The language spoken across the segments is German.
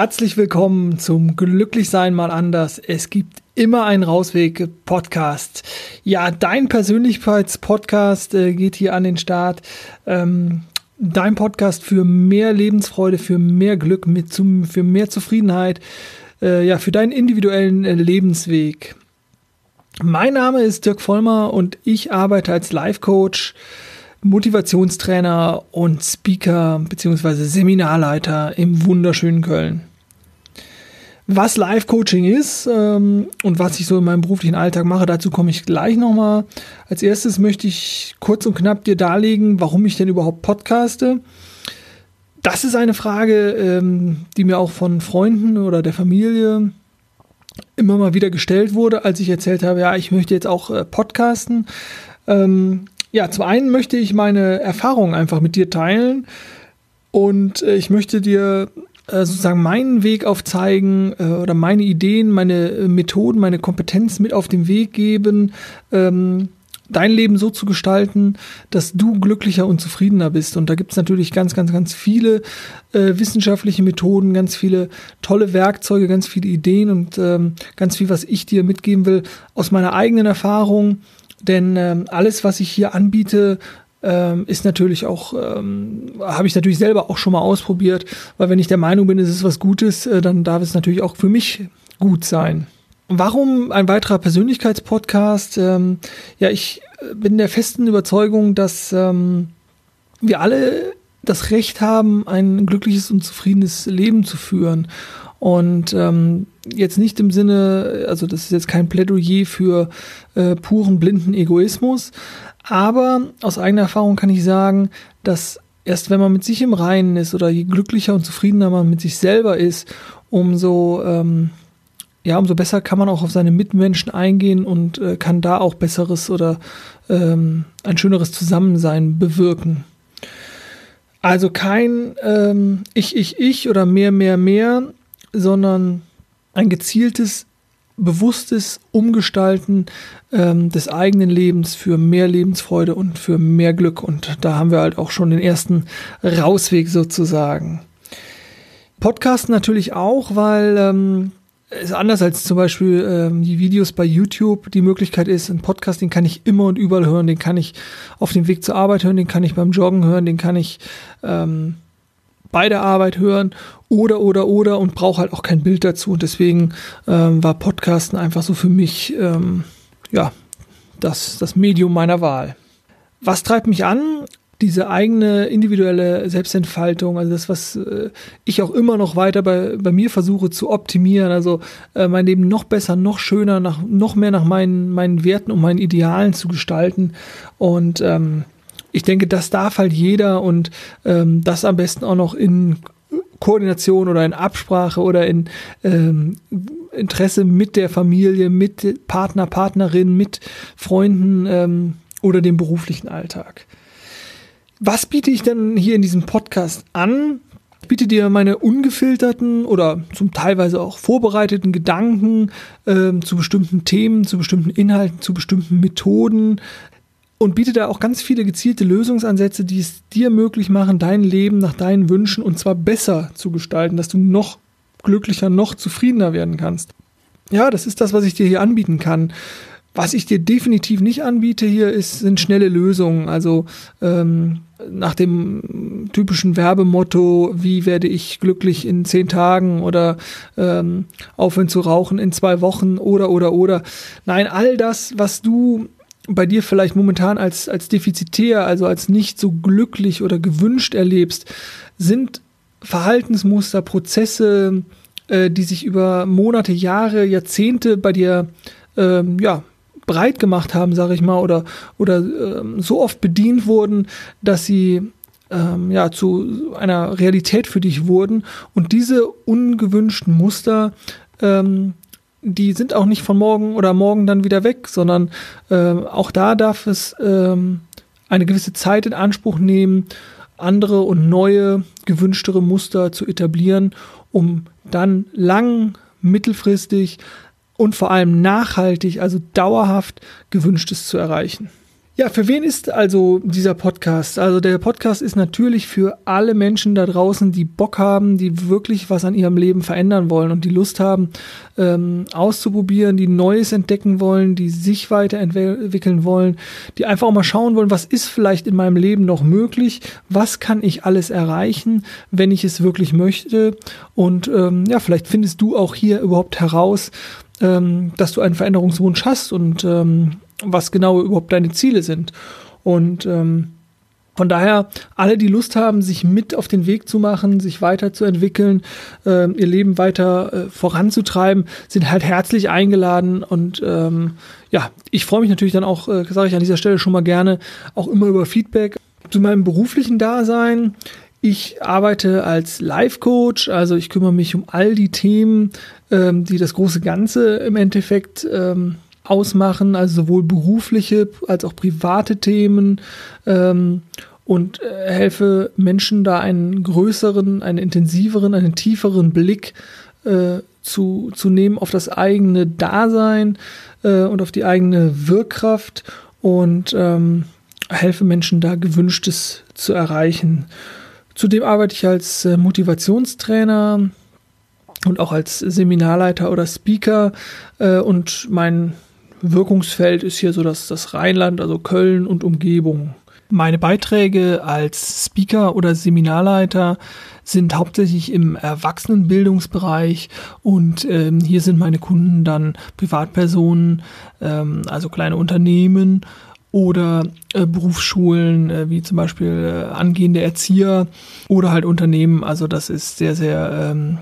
Herzlich willkommen zum Glücklichsein mal anders. Es gibt immer einen Rausweg Podcast. Ja, dein Persönlichkeitspodcast äh, geht hier an den Start. Ähm, dein Podcast für mehr Lebensfreude, für mehr Glück, für mehr Zufriedenheit, äh, ja, für deinen individuellen äh, Lebensweg. Mein Name ist Dirk Vollmer und ich arbeite als Life Coach Motivationstrainer und Speaker bzw. Seminarleiter im wunderschönen Köln. Was Live-Coaching ist ähm, und was ich so in meinem beruflichen Alltag mache, dazu komme ich gleich nochmal. Als erstes möchte ich kurz und knapp dir darlegen, warum ich denn überhaupt podcaste. Das ist eine Frage, ähm, die mir auch von Freunden oder der Familie immer mal wieder gestellt wurde, als ich erzählt habe, ja, ich möchte jetzt auch äh, podcasten. Ähm, ja, zum einen möchte ich meine Erfahrungen einfach mit dir teilen und äh, ich möchte dir sozusagen meinen Weg aufzeigen äh, oder meine Ideen, meine äh, Methoden, meine Kompetenz mit auf den Weg geben, ähm, dein Leben so zu gestalten, dass du glücklicher und zufriedener bist. Und da gibt es natürlich ganz, ganz, ganz viele äh, wissenschaftliche Methoden, ganz viele tolle Werkzeuge, ganz viele Ideen und ähm, ganz viel, was ich dir mitgeben will aus meiner eigenen Erfahrung denn ähm, alles, was ich hier anbiete, ähm, ist natürlich auch, ähm, habe ich natürlich selber auch schon mal ausprobiert, weil wenn ich der Meinung bin, es ist was Gutes, äh, dann darf es natürlich auch für mich gut sein. Warum ein weiterer Persönlichkeitspodcast? Ähm, ja, ich äh, bin der festen Überzeugung, dass ähm, wir alle das Recht haben, ein glückliches und zufriedenes Leben zu führen. Und ähm, jetzt nicht im Sinne, also das ist jetzt kein Plädoyer für äh, puren blinden Egoismus, aber aus eigener Erfahrung kann ich sagen, dass erst wenn man mit sich im Reinen ist oder je glücklicher und zufriedener man mit sich selber ist, umso ähm, ja, umso besser kann man auch auf seine Mitmenschen eingehen und äh, kann da auch besseres oder ähm, ein schöneres Zusammensein bewirken. Also kein ähm, Ich, ich, ich oder mehr, mehr, mehr, sondern ein gezieltes, bewusstes Umgestalten ähm, des eigenen Lebens für mehr Lebensfreude und für mehr Glück. Und da haben wir halt auch schon den ersten Rausweg sozusagen. Podcast natürlich auch, weil ähm, ist anders als zum Beispiel ähm, die Videos bei YouTube. Die Möglichkeit ist, ein Podcast, den kann ich immer und überall hören, den kann ich auf dem Weg zur Arbeit hören, den kann ich beim Joggen hören, den kann ich ähm, bei der Arbeit hören oder oder oder und brauche halt auch kein Bild dazu. Und deswegen ähm, war Podcasten einfach so für mich ähm, ja das, das Medium meiner Wahl. Was treibt mich an? Diese eigene individuelle Selbstentfaltung, also das, was äh, ich auch immer noch weiter bei, bei mir versuche zu optimieren, also äh, mein Leben noch besser, noch schöner, nach, noch mehr nach meinen, meinen Werten und meinen Idealen zu gestalten. Und ähm, ich denke, das darf halt jeder und ähm, das am besten auch noch in Koordination oder in Absprache oder in ähm, Interesse mit der Familie, mit Partner, Partnerin, mit Freunden ähm, oder dem beruflichen Alltag. Was biete ich denn hier in diesem Podcast an? Ich biete dir meine ungefilterten oder zum teilweise auch vorbereiteten Gedanken ähm, zu bestimmten Themen, zu bestimmten Inhalten, zu bestimmten Methoden, und bietet da auch ganz viele gezielte Lösungsansätze, die es dir möglich machen, dein Leben nach deinen Wünschen und zwar besser zu gestalten, dass du noch glücklicher, noch zufriedener werden kannst. Ja, das ist das, was ich dir hier anbieten kann. Was ich dir definitiv nicht anbiete hier, ist, sind schnelle Lösungen. Also ähm, nach dem typischen Werbemotto, wie werde ich glücklich in zehn Tagen oder ähm, aufhören zu rauchen in zwei Wochen oder oder oder. Nein, all das, was du bei dir vielleicht momentan als, als defizitär, also als nicht so glücklich oder gewünscht erlebst, sind Verhaltensmuster, Prozesse, äh, die sich über Monate, Jahre, Jahrzehnte bei dir ähm, ja, breit gemacht haben, sage ich mal, oder, oder ähm, so oft bedient wurden, dass sie ähm, ja, zu einer Realität für dich wurden. Und diese ungewünschten Muster ähm, die sind auch nicht von morgen oder morgen dann wieder weg, sondern äh, auch da darf es ähm, eine gewisse Zeit in Anspruch nehmen, andere und neue, gewünschtere Muster zu etablieren, um dann lang, mittelfristig und vor allem nachhaltig, also dauerhaft gewünschtes zu erreichen. Ja, für wen ist also dieser Podcast? Also der Podcast ist natürlich für alle Menschen da draußen, die Bock haben, die wirklich was an ihrem Leben verändern wollen und die Lust haben, ähm, auszuprobieren, die Neues entdecken wollen, die sich weiterentwickeln wollen, die einfach auch mal schauen wollen, was ist vielleicht in meinem Leben noch möglich, was kann ich alles erreichen, wenn ich es wirklich möchte. Und ähm, ja, vielleicht findest du auch hier überhaupt heraus, ähm, dass du einen Veränderungswunsch hast und ähm, was genau überhaupt deine Ziele sind. Und ähm, von daher, alle, die Lust haben, sich mit auf den Weg zu machen, sich weiterzuentwickeln, äh, ihr Leben weiter äh, voranzutreiben, sind halt herzlich eingeladen. Und ähm, ja, ich freue mich natürlich dann auch, äh, sage ich an dieser Stelle schon mal gerne, auch immer über Feedback zu meinem beruflichen Dasein. Ich arbeite als Life-Coach, also ich kümmere mich um all die Themen, ähm, die das große Ganze im Endeffekt ähm, ausmachen, also sowohl berufliche als auch private Themen ähm, und äh, helfe Menschen da einen größeren, einen intensiveren, einen tieferen Blick äh, zu, zu nehmen auf das eigene Dasein äh, und auf die eigene Wirkkraft und ähm, helfe Menschen da gewünschtes zu erreichen. Zudem arbeite ich als äh, Motivationstrainer und auch als Seminarleiter oder Speaker äh, und mein Wirkungsfeld ist hier so das, das Rheinland, also Köln und Umgebung. Meine Beiträge als Speaker oder Seminarleiter sind hauptsächlich im Erwachsenenbildungsbereich und ähm, hier sind meine Kunden dann Privatpersonen, ähm, also kleine Unternehmen oder äh, Berufsschulen, äh, wie zum Beispiel äh, angehende Erzieher oder halt Unternehmen. Also das ist sehr, sehr ähm,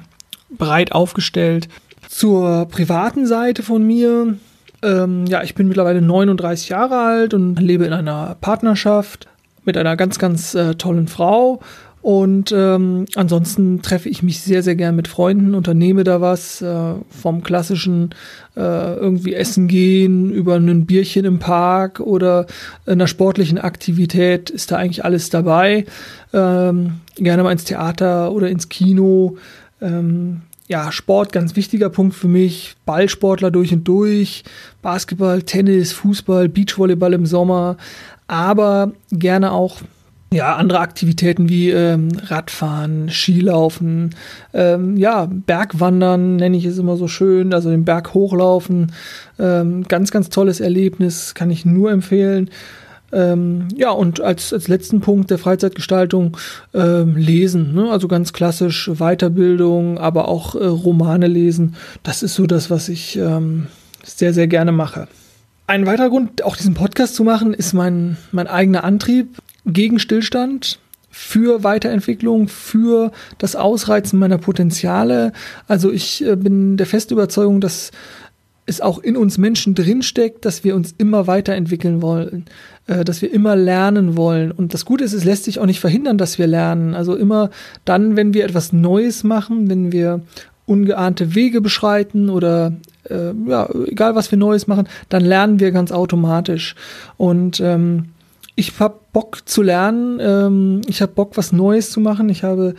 breit aufgestellt. Zur privaten Seite von mir ähm, ja, ich bin mittlerweile 39 Jahre alt und lebe in einer Partnerschaft mit einer ganz, ganz äh, tollen Frau. Und ähm, ansonsten treffe ich mich sehr, sehr gern mit Freunden, unternehme da was, äh, vom klassischen äh, irgendwie essen gehen, über ein Bierchen im Park oder einer sportlichen Aktivität ist da eigentlich alles dabei. Ähm, gerne mal ins Theater oder ins Kino. Ähm, ja, Sport, ganz wichtiger Punkt für mich. Ballsportler durch und durch. Basketball, Tennis, Fußball, Beachvolleyball im Sommer. Aber gerne auch ja, andere Aktivitäten wie ähm, Radfahren, Skilaufen, ähm, ja, Bergwandern nenne ich es immer so schön, also den Berg hochlaufen. Ähm, ganz, ganz tolles Erlebnis, kann ich nur empfehlen. Ähm, ja, und als, als letzten Punkt der Freizeitgestaltung ähm, lesen. Ne? Also ganz klassisch Weiterbildung, aber auch äh, Romane lesen. Das ist so das, was ich ähm, sehr, sehr gerne mache. Ein weiterer Grund, auch diesen Podcast zu machen, ist mein, mein eigener Antrieb gegen Stillstand für Weiterentwicklung, für das Ausreizen meiner Potenziale. Also ich äh, bin der festen Überzeugung, dass es auch in uns Menschen drinsteckt, dass wir uns immer weiterentwickeln wollen, äh, dass wir immer lernen wollen. Und das Gute ist, es lässt sich auch nicht verhindern, dass wir lernen. Also immer dann, wenn wir etwas Neues machen, wenn wir ungeahnte Wege beschreiten oder äh, ja, egal was wir Neues machen, dann lernen wir ganz automatisch. Und ähm, ich habe Bock zu lernen, ähm, ich habe Bock, was Neues zu machen. Ich habe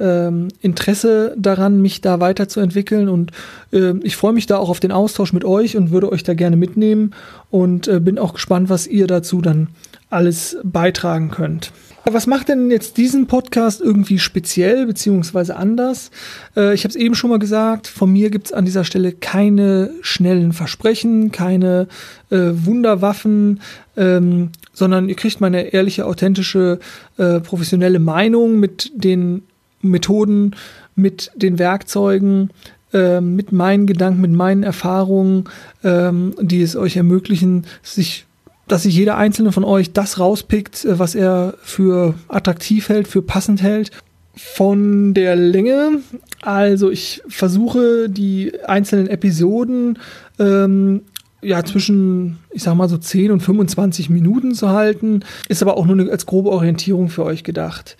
ähm, Interesse daran, mich da weiterzuentwickeln und äh, ich freue mich da auch auf den Austausch mit euch und würde euch da gerne mitnehmen und äh, bin auch gespannt, was ihr dazu dann alles beitragen könnt. Was macht denn jetzt diesen Podcast irgendwie speziell beziehungsweise anders? Äh, ich habe es eben schon mal gesagt, von mir gibt es an dieser Stelle keine schnellen Versprechen, keine äh, Wunderwaffen, ähm, sondern ihr kriegt meine ehrliche, authentische, äh, professionelle Meinung mit den Methoden, mit den Werkzeugen, äh, mit meinen Gedanken, mit meinen Erfahrungen, ähm, die es euch ermöglichen, sich dass sich jeder einzelne von euch das rauspickt, äh, was er für attraktiv hält, für passend hält. Von der Länge, also ich versuche die einzelnen Episoden ähm, ja zwischen, ich sag mal so 10 und 25 Minuten zu halten, ist aber auch nur als grobe Orientierung für euch gedacht.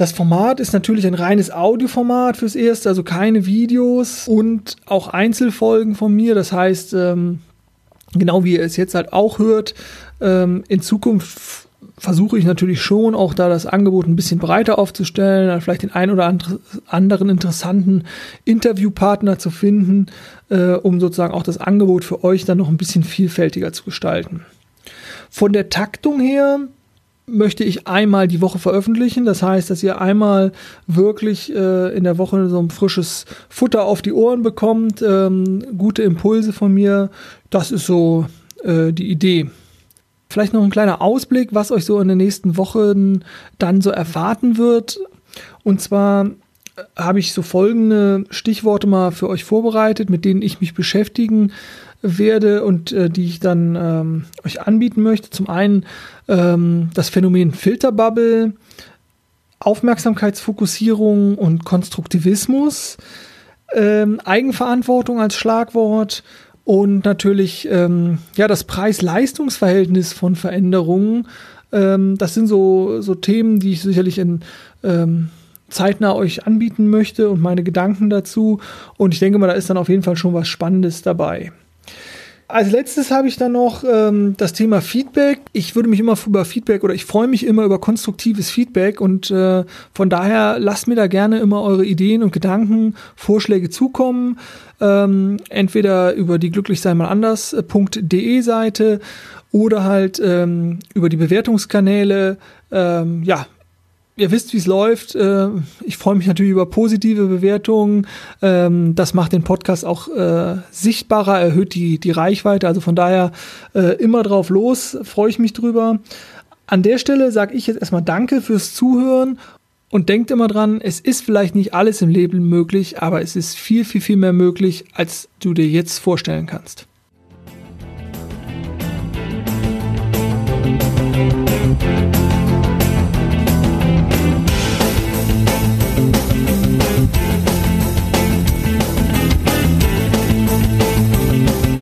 Das Format ist natürlich ein reines Audioformat fürs Erste, also keine Videos und auch Einzelfolgen von mir. Das heißt, ähm, genau wie ihr es jetzt halt auch hört, ähm, in Zukunft versuche ich natürlich schon auch da das Angebot ein bisschen breiter aufzustellen, vielleicht den ein oder anderen interessanten Interviewpartner zu finden, äh, um sozusagen auch das Angebot für euch dann noch ein bisschen vielfältiger zu gestalten. Von der Taktung her möchte ich einmal die Woche veröffentlichen. Das heißt, dass ihr einmal wirklich äh, in der Woche so ein frisches Futter auf die Ohren bekommt, ähm, gute Impulse von mir. Das ist so äh, die Idee. Vielleicht noch ein kleiner Ausblick, was euch so in den nächsten Wochen dann so erwarten wird. Und zwar äh, habe ich so folgende Stichworte mal für euch vorbereitet, mit denen ich mich beschäftigen werde und äh, die ich dann ähm, euch anbieten möchte. Zum einen ähm, das Phänomen Filterbubble, Aufmerksamkeitsfokussierung und Konstruktivismus, ähm, Eigenverantwortung als Schlagwort und natürlich ähm, ja das Preis-Leistungs-Verhältnis von Veränderungen. Ähm, das sind so, so Themen, die ich sicherlich in ähm, zeitnah euch anbieten möchte und meine Gedanken dazu. Und ich denke mal, da ist dann auf jeden Fall schon was Spannendes dabei. Als letztes habe ich dann noch ähm, das Thema Feedback. Ich würde mich immer über Feedback oder ich freue mich immer über konstruktives Feedback und äh, von daher lasst mir da gerne immer eure Ideen und Gedanken, Vorschläge zukommen. Ähm, entweder über die glücklichseinmalanders.de Seite oder halt ähm, über die Bewertungskanäle. Ähm, ja, ihr wisst, wie es läuft. Äh, ich freue mich natürlich über positive Bewertungen. Ähm, das macht den Podcast auch äh, sichtbarer, erhöht die, die Reichweite. Also von daher äh, immer drauf los, freue ich mich drüber. An der Stelle sage ich jetzt erstmal Danke fürs Zuhören und denkt immer dran, es ist vielleicht nicht alles im Leben möglich, aber es ist viel, viel, viel mehr möglich, als du dir jetzt vorstellen kannst.